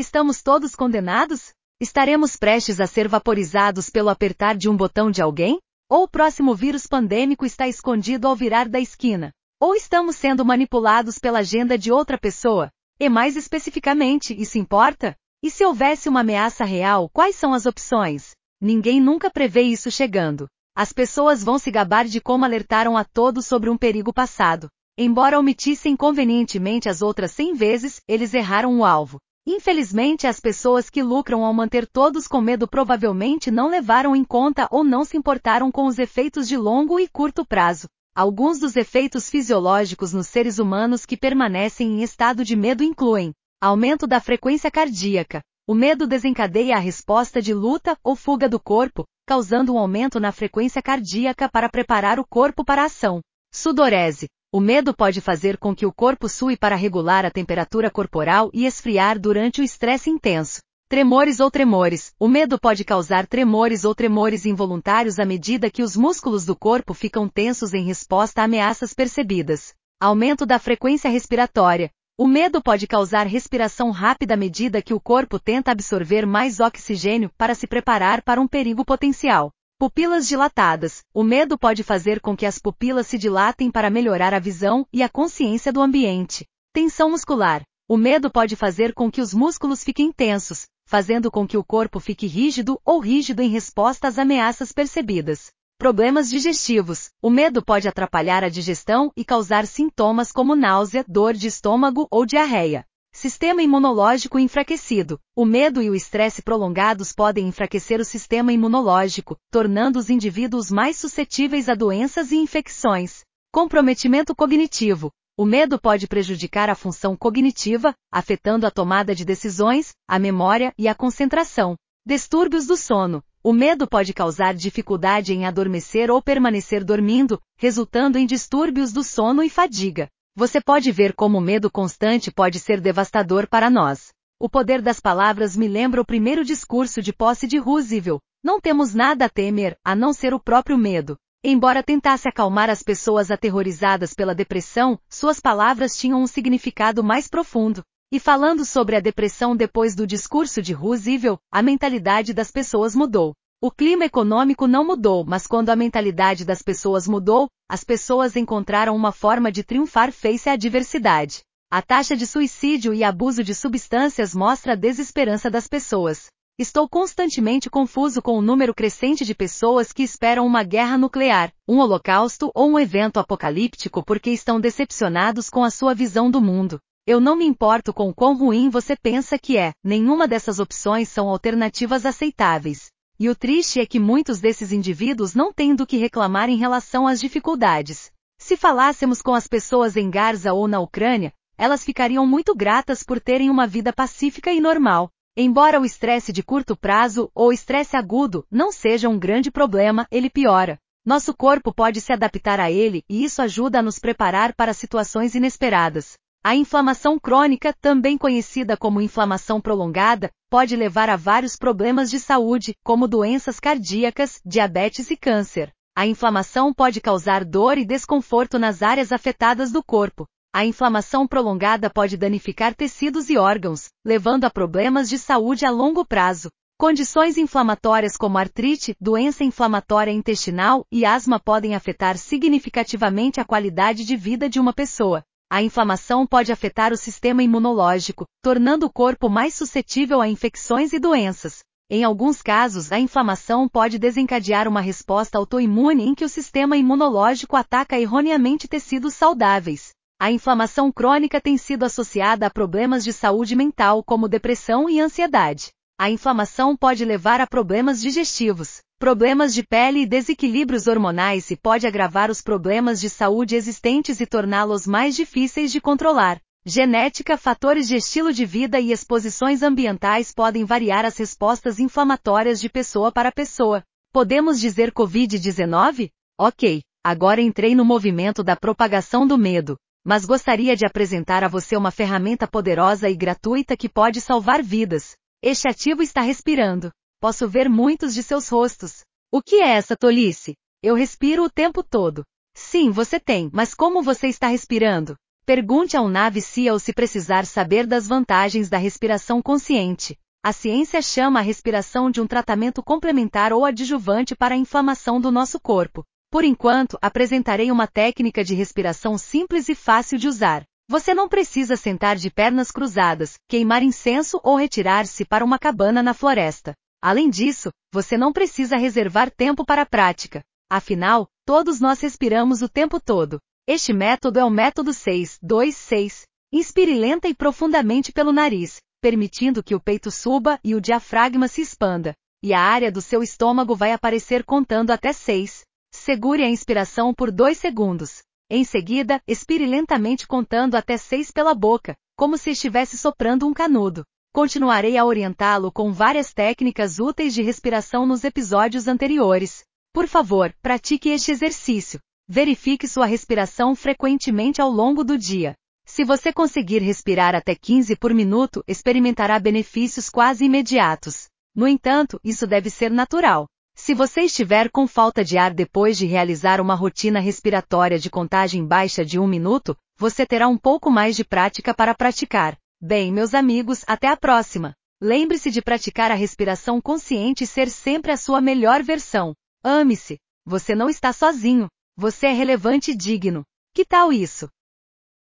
Estamos todos condenados? Estaremos prestes a ser vaporizados pelo apertar de um botão de alguém? Ou o próximo vírus pandêmico está escondido ao virar da esquina? Ou estamos sendo manipulados pela agenda de outra pessoa? E mais especificamente, isso importa? E se houvesse uma ameaça real, quais são as opções? Ninguém nunca prevê isso chegando. As pessoas vão se gabar de como alertaram a todos sobre um perigo passado. Embora omitissem convenientemente as outras cem vezes, eles erraram o alvo. Infelizmente, as pessoas que lucram ao manter todos com medo provavelmente não levaram em conta ou não se importaram com os efeitos de longo e curto prazo. Alguns dos efeitos fisiológicos nos seres humanos que permanecem em estado de medo incluem aumento da frequência cardíaca. O medo desencadeia a resposta de luta ou fuga do corpo, causando um aumento na frequência cardíaca para preparar o corpo para a ação. Sudorese. O medo pode fazer com que o corpo sue para regular a temperatura corporal e esfriar durante o estresse intenso. Tremores ou tremores. O medo pode causar tremores ou tremores involuntários à medida que os músculos do corpo ficam tensos em resposta a ameaças percebidas. Aumento da frequência respiratória. O medo pode causar respiração rápida à medida que o corpo tenta absorver mais oxigênio para se preparar para um perigo potencial. Pupilas dilatadas. O medo pode fazer com que as pupilas se dilatem para melhorar a visão e a consciência do ambiente. Tensão muscular. O medo pode fazer com que os músculos fiquem tensos, fazendo com que o corpo fique rígido ou rígido em resposta às ameaças percebidas. Problemas digestivos. O medo pode atrapalhar a digestão e causar sintomas como náusea, dor de estômago ou diarreia. Sistema imunológico enfraquecido. O medo e o estresse prolongados podem enfraquecer o sistema imunológico, tornando os indivíduos mais suscetíveis a doenças e infecções. Comprometimento cognitivo. O medo pode prejudicar a função cognitiva, afetando a tomada de decisões, a memória e a concentração. Distúrbios do sono. O medo pode causar dificuldade em adormecer ou permanecer dormindo, resultando em distúrbios do sono e fadiga. Você pode ver como o medo constante pode ser devastador para nós. O poder das palavras me lembra o primeiro discurso de posse de Roosevelt. Não temos nada a temer, a não ser o próprio medo. Embora tentasse acalmar as pessoas aterrorizadas pela depressão, suas palavras tinham um significado mais profundo. E falando sobre a depressão depois do discurso de Roosevelt, a mentalidade das pessoas mudou. O clima econômico não mudou, mas quando a mentalidade das pessoas mudou, as pessoas encontraram uma forma de triunfar face à adversidade. A taxa de suicídio e abuso de substâncias mostra a desesperança das pessoas. Estou constantemente confuso com o número crescente de pessoas que esperam uma guerra nuclear, um holocausto ou um evento apocalíptico porque estão decepcionados com a sua visão do mundo. Eu não me importo com quão ruim você pensa que é, nenhuma dessas opções são alternativas aceitáveis. E o triste é que muitos desses indivíduos não têm do que reclamar em relação às dificuldades. Se falássemos com as pessoas em Gaza ou na Ucrânia, elas ficariam muito gratas por terem uma vida pacífica e normal. Embora o estresse de curto prazo ou estresse agudo não seja um grande problema, ele piora. Nosso corpo pode se adaptar a ele e isso ajuda a nos preparar para situações inesperadas. A inflamação crônica, também conhecida como inflamação prolongada, pode levar a vários problemas de saúde, como doenças cardíacas, diabetes e câncer. A inflamação pode causar dor e desconforto nas áreas afetadas do corpo, a inflamação prolongada pode danificar tecidos e órgãos, levando a problemas de saúde a longo prazo. Condições inflamatórias como artrite, doença inflamatória intestinal e asma podem afetar significativamente a qualidade de vida de uma pessoa. A inflamação pode afetar o sistema imunológico, tornando o corpo mais suscetível a infecções e doenças. Em alguns casos, a inflamação pode desencadear uma resposta autoimune em que o sistema imunológico ataca erroneamente tecidos saudáveis. A inflamação crônica tem sido associada a problemas de saúde mental como depressão e ansiedade. A inflamação pode levar a problemas digestivos, problemas de pele e desequilíbrios hormonais e pode agravar os problemas de saúde existentes e torná-los mais difíceis de controlar. Genética, fatores de estilo de vida e exposições ambientais podem variar as respostas inflamatórias de pessoa para pessoa. Podemos dizer Covid-19? Ok, agora entrei no movimento da propagação do medo mas gostaria de apresentar a você uma ferramenta poderosa e gratuita que pode salvar vidas. Este ativo está respirando. Posso ver muitos de seus rostos. O que é essa tolice? Eu respiro o tempo todo. Sim, você tem, mas como você está respirando? Pergunte a um Navy SEAL se precisar saber das vantagens da respiração consciente. A ciência chama a respiração de um tratamento complementar ou adjuvante para a inflamação do nosso corpo. Por enquanto, apresentarei uma técnica de respiração simples e fácil de usar. Você não precisa sentar de pernas cruzadas, queimar incenso ou retirar-se para uma cabana na floresta. Além disso, você não precisa reservar tempo para a prática. Afinal, todos nós respiramos o tempo todo. Este método é o método 6-2-6. Inspire lenta e profundamente pelo nariz, permitindo que o peito suba e o diafragma se expanda. E a área do seu estômago vai aparecer contando até 6. Segure a inspiração por 2 segundos. Em seguida, expire lentamente contando até 6 pela boca, como se estivesse soprando um canudo. Continuarei a orientá-lo com várias técnicas úteis de respiração nos episódios anteriores. Por favor, pratique este exercício. Verifique sua respiração frequentemente ao longo do dia. Se você conseguir respirar até 15 por minuto, experimentará benefícios quase imediatos. No entanto, isso deve ser natural. Se você estiver com falta de ar depois de realizar uma rotina respiratória de contagem baixa de um minuto, você terá um pouco mais de prática para praticar. Bem, meus amigos, até a próxima! Lembre-se de praticar a respiração consciente e ser sempre a sua melhor versão. Ame-se! Você não está sozinho. Você é relevante e digno. Que tal isso?